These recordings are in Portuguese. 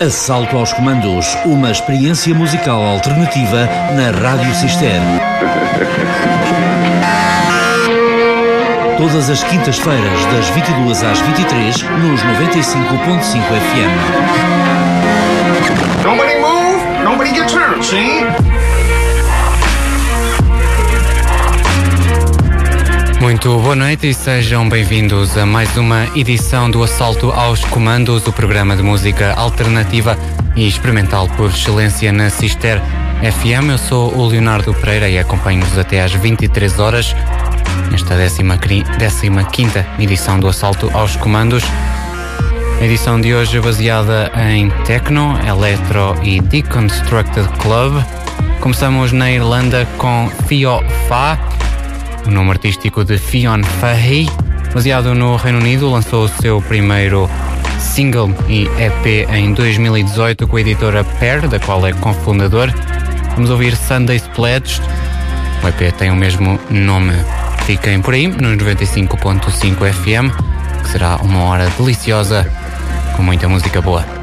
Assalto aos Comandos, uma experiência musical alternativa na Rádio Cister. Todas as quintas-feiras, das 22 às 23, nos 95.5 FM. Nobody move, nobody get hurt, see? Muito boa noite e sejam bem-vindos a mais uma edição do Assalto aos Comandos, o programa de música alternativa e experimental por excelência na Cister FM. Eu sou o Leonardo Pereira e acompanho-vos até às 23 horas nesta 15 edição do Assalto aos Comandos. A edição de hoje é baseada em techno, electro e deconstructed club. Começamos na Irlanda com Fio Fa o nome artístico de Fionn Fahey. Baseado no Reino Unido, lançou o seu primeiro single e EP em 2018 com a editora Pear, da qual é cofundador. Vamos ouvir Sunday Pledged. O EP tem o mesmo nome. Fiquem por aí, nos 95.5 FM, que será uma hora deliciosa com muita música boa.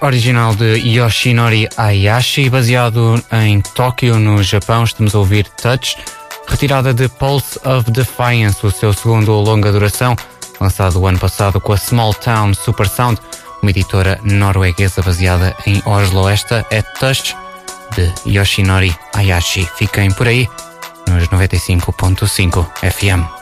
Original de Yoshinori Ayashi, baseado em Tóquio, no Japão. Estamos a ouvir Touch, retirada de Pulse of Defiance, o seu segundo longa duração, lançado o ano passado com a Small Town Super Sound, uma editora norueguesa baseada em Oslo. Esta é Touch, de Yoshinori Ayashi. Fiquem por aí, nos 95.5 FM.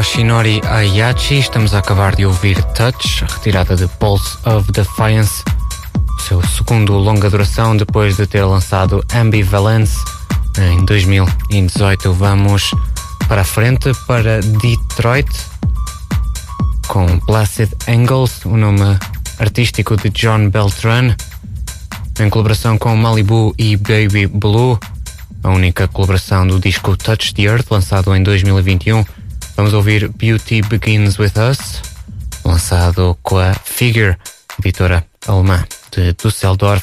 Yoshinori Ayachi. Estamos a acabar de ouvir Touch, retirada de Pulse of Defiance, seu segundo longa duração depois de ter lançado Ambivalence em 2018. Vamos para a frente para Detroit com Placid Angles, o nome artístico de John Beltran, em colaboração com Malibu e Baby Blue a única colaboração do disco Touch the Earth, lançado em 2021. Vamos ouvir Beauty Begins With Us, lançado com a Figure, editora alemã de Düsseldorf.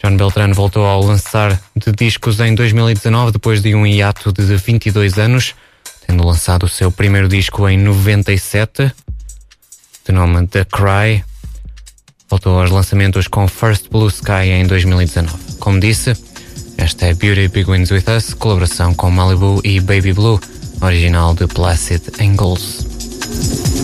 John Beltrán voltou ao lançar de discos em 2019, depois de um hiato de 22 anos, tendo lançado o seu primeiro disco em 97, de nome The Cry, voltou aos lançamentos com First Blue Sky em 2019. Como disse, esta é Beauty Begins With Us, colaboração com Malibu e Baby Blue, original de Placid Angles.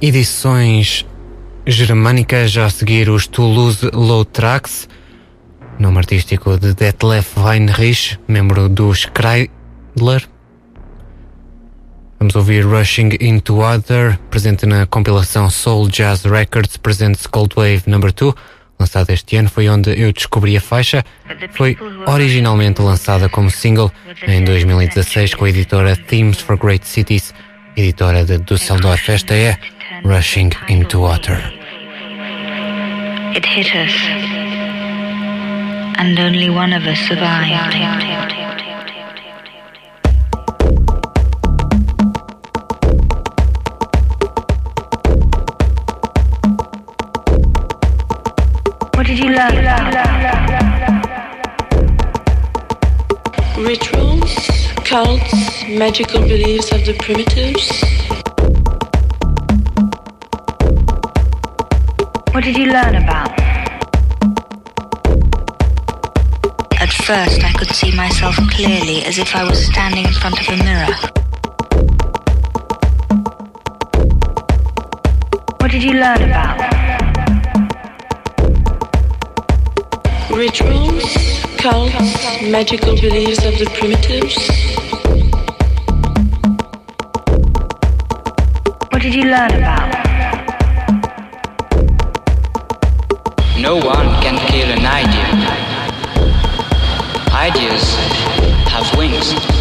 Edições germânicas, a seguir os Toulouse Low Tracks, nome artístico de Detlef Weinrich, membro do Kreidler. Vamos ouvir Rushing Into Water, presente na compilação Soul Jazz Records Presents Cold Wave No. 2, lançada este ano, foi onde eu descobri a faixa. Foi originalmente lançada como single em 2016 com a editora Themes for Great Cities, editora de Dusseldorf. Esta é Rushing Into Water. It hit us, and only one of us survived. What did you learn? Rituals, cults, magical beliefs of the primitives. Did you learn about? At first, I could see myself clearly as if I was standing in front of a mirror. What did you learn about? Rituals, cults, magical beliefs of the primitives. What did you learn about? No one can kill an idea. Ideas have wings.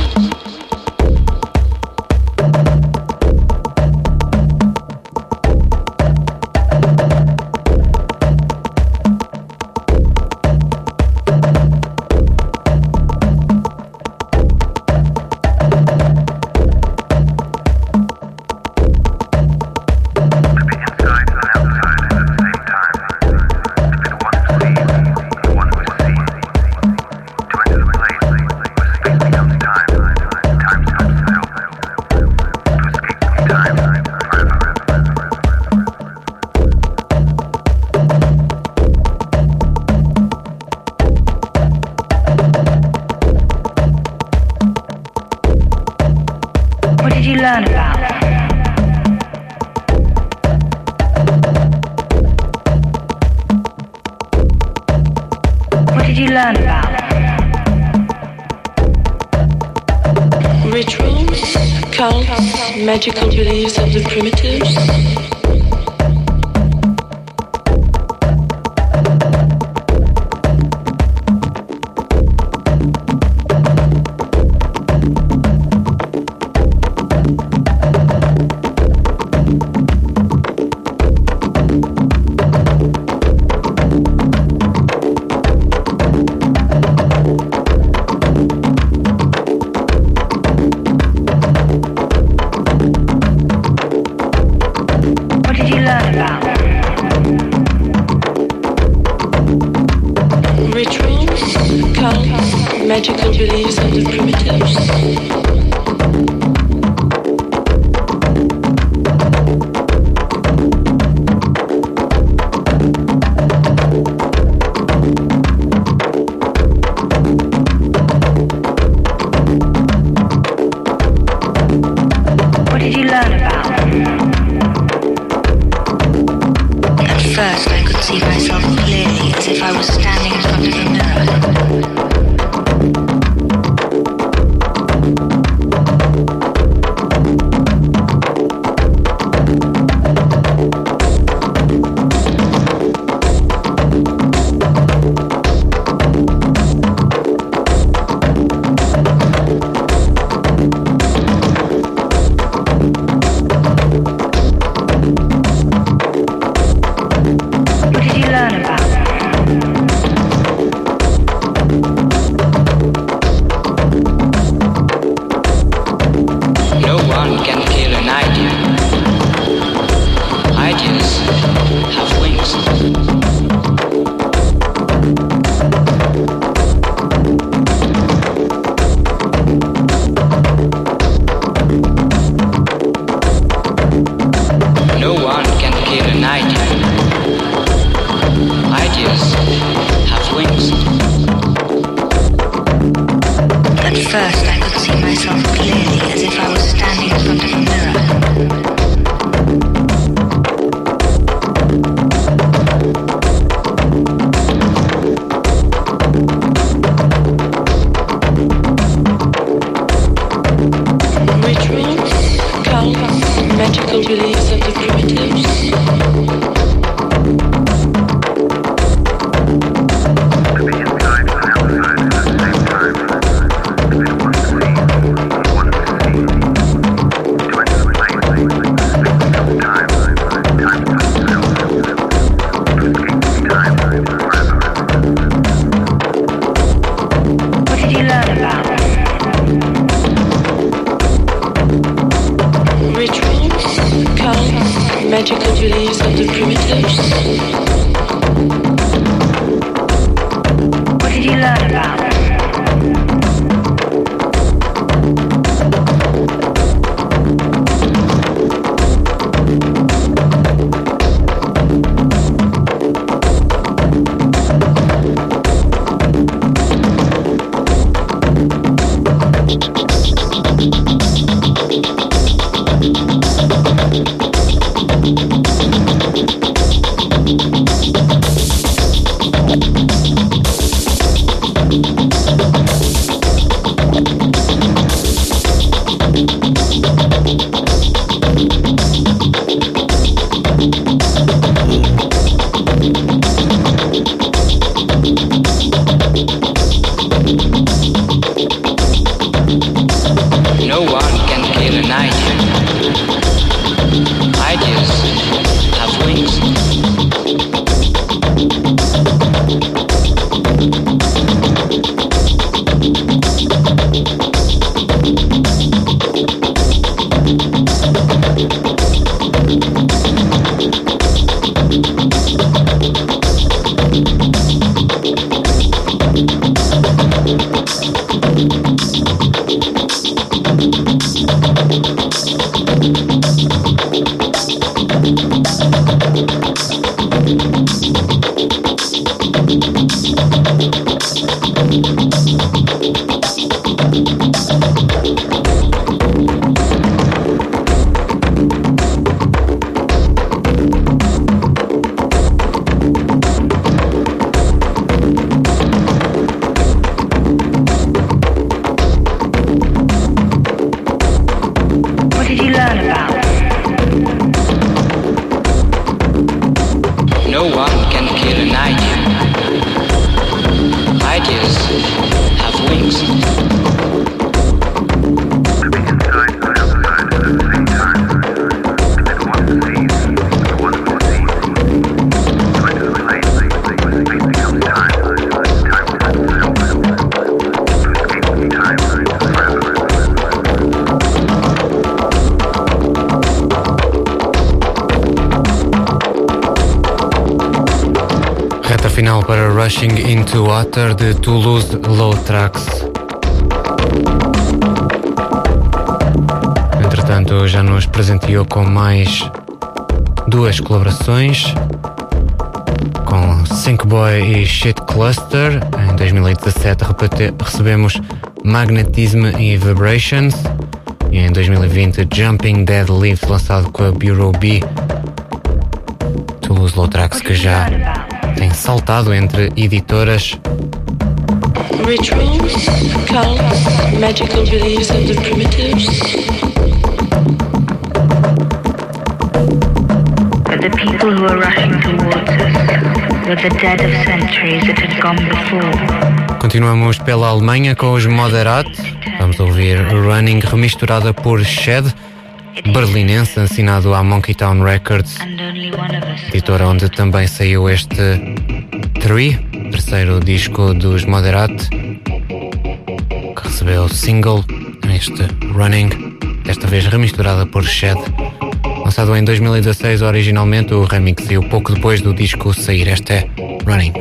about. At first, I could see myself clearly as if I was standing in front of a mirror. magical beliefs of the primitives. Final para Rushing into Water de Toulouse Low Tracks. Entretanto, já nos presenteou com mais duas colaborações com Sync Boy e Shit Cluster. Em 2017 repete- recebemos Magnetism e Vibrations. E em 2020 Jumping Dead Leaves lançado com a Bureau B. Toulouse Low Tracks que já saltado entre editoras. Rituals, cults, magical beliefs of the primitives? But the people who were rushing towards us were the dead of centuries that had gone before. Continuamos pela Alemanha com os Moderat. Vamos ouvir Running remisturada por Shed, berlinense, assinado à Monkey Town Records, editora onde também saiu este Three, terceiro disco dos Moderat, que recebeu o single neste Running, desta vez remisturada por Shed. Lançado em 2016 originalmente, o remix saiu pouco depois do disco sair. Este é Running.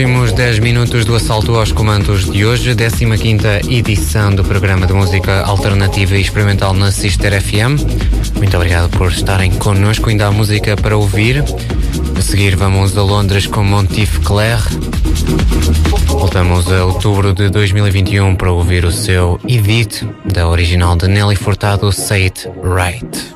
Últimos 10 minutos do assalto aos comandos de hoje, 15 edição do programa de música alternativa e experimental na Sister FM. Muito obrigado por estarem connosco. Ainda há música para ouvir. A seguir vamos a Londres com Montif Claire. Voltamos a outubro de 2021 para ouvir o seu Edit, da original de Nelly Furtado, Say It Right.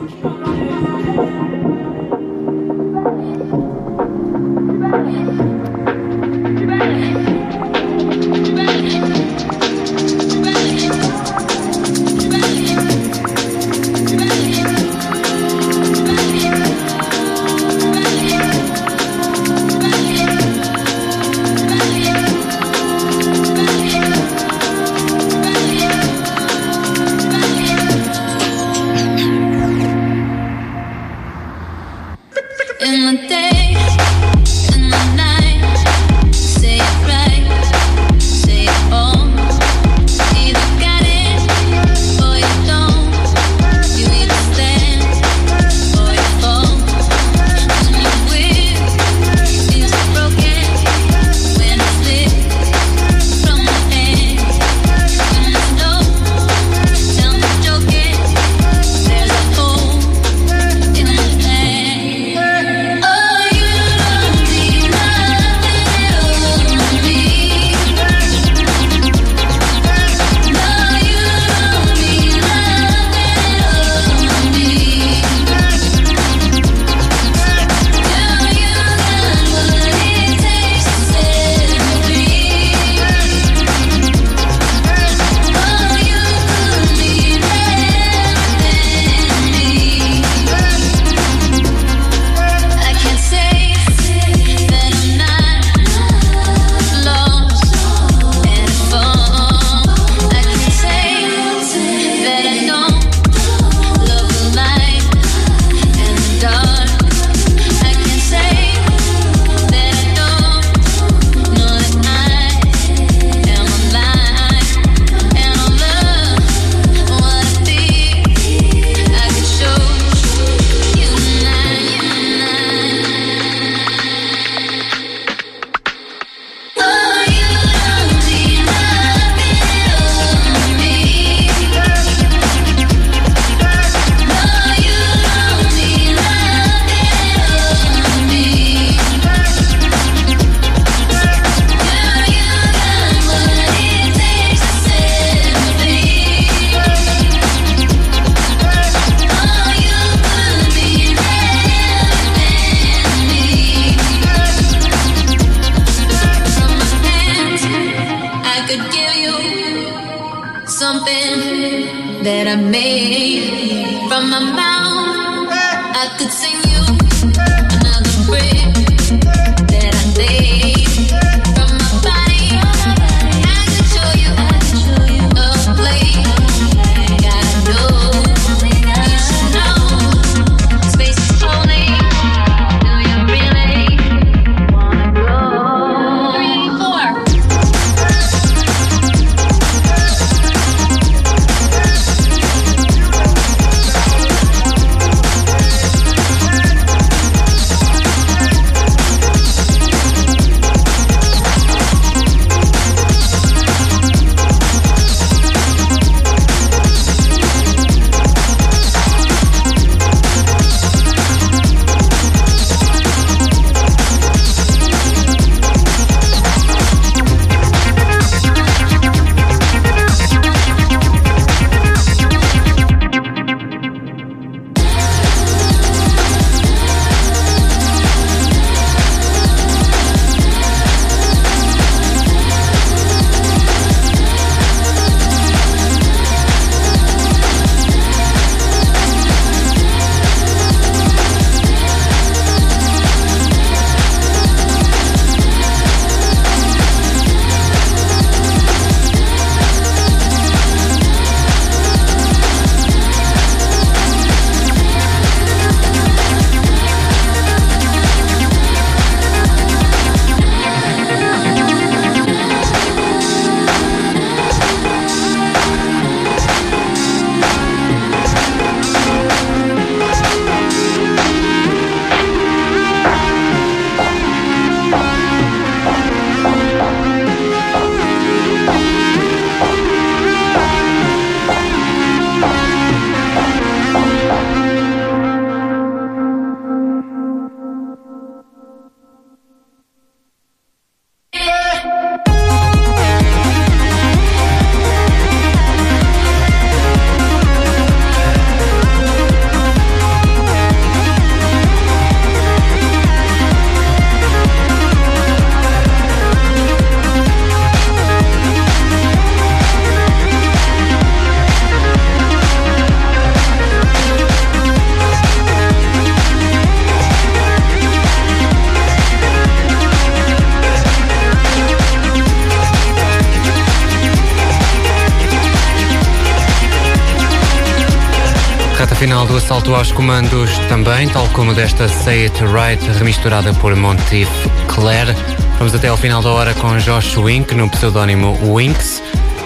Comandos também, tal como desta Say It Right, remisturada por Monteith Claire. Vamos até ao final da hora com Josh Wink, no pseudónimo Winks.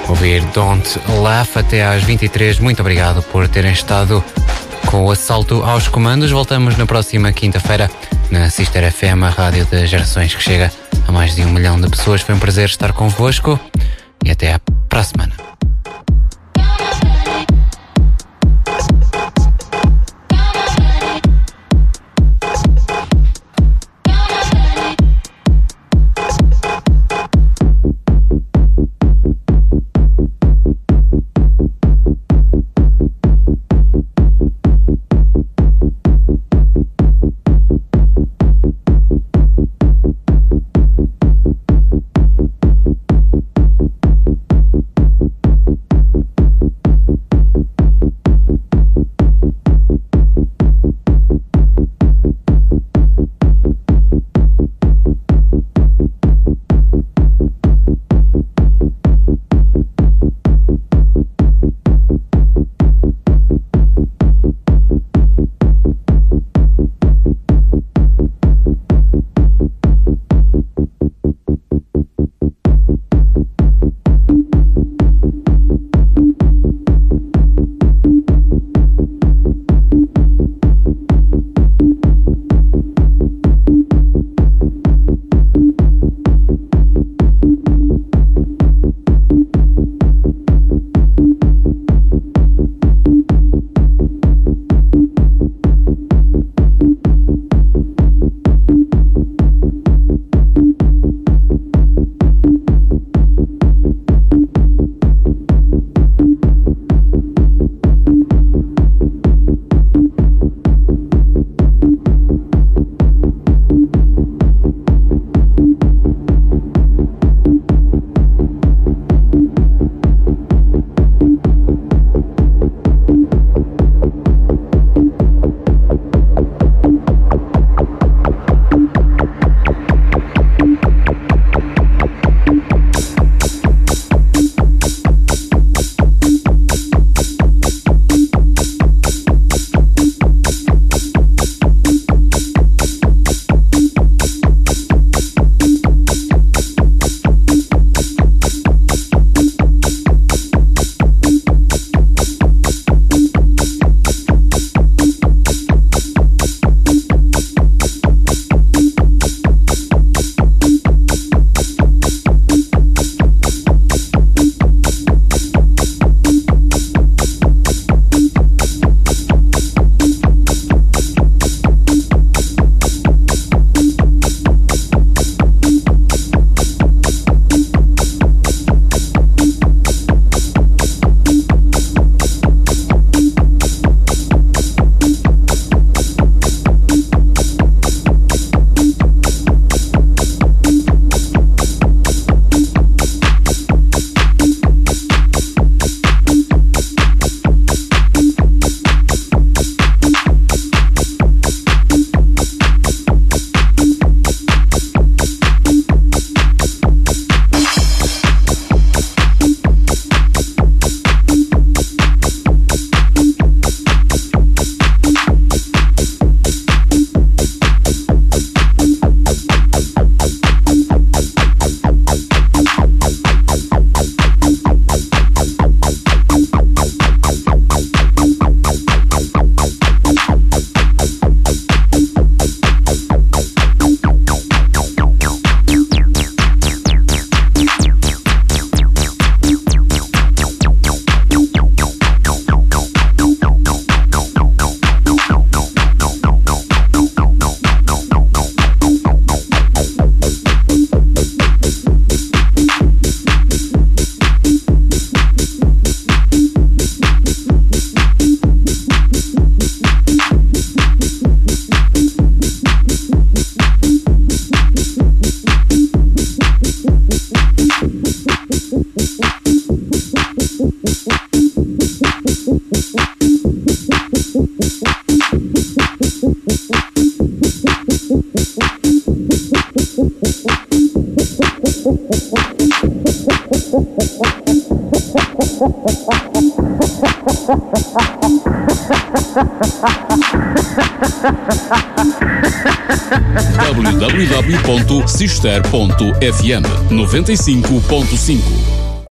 Ouvir Don't Laugh até às 23. Muito obrigado por terem estado com o assalto aos comandos. Voltamos na próxima quinta-feira na Sister FM, a rádio das gerações que chega a mais de um milhão de pessoas. Foi um prazer estar convosco e até para a semana. www.sister.fm 95.5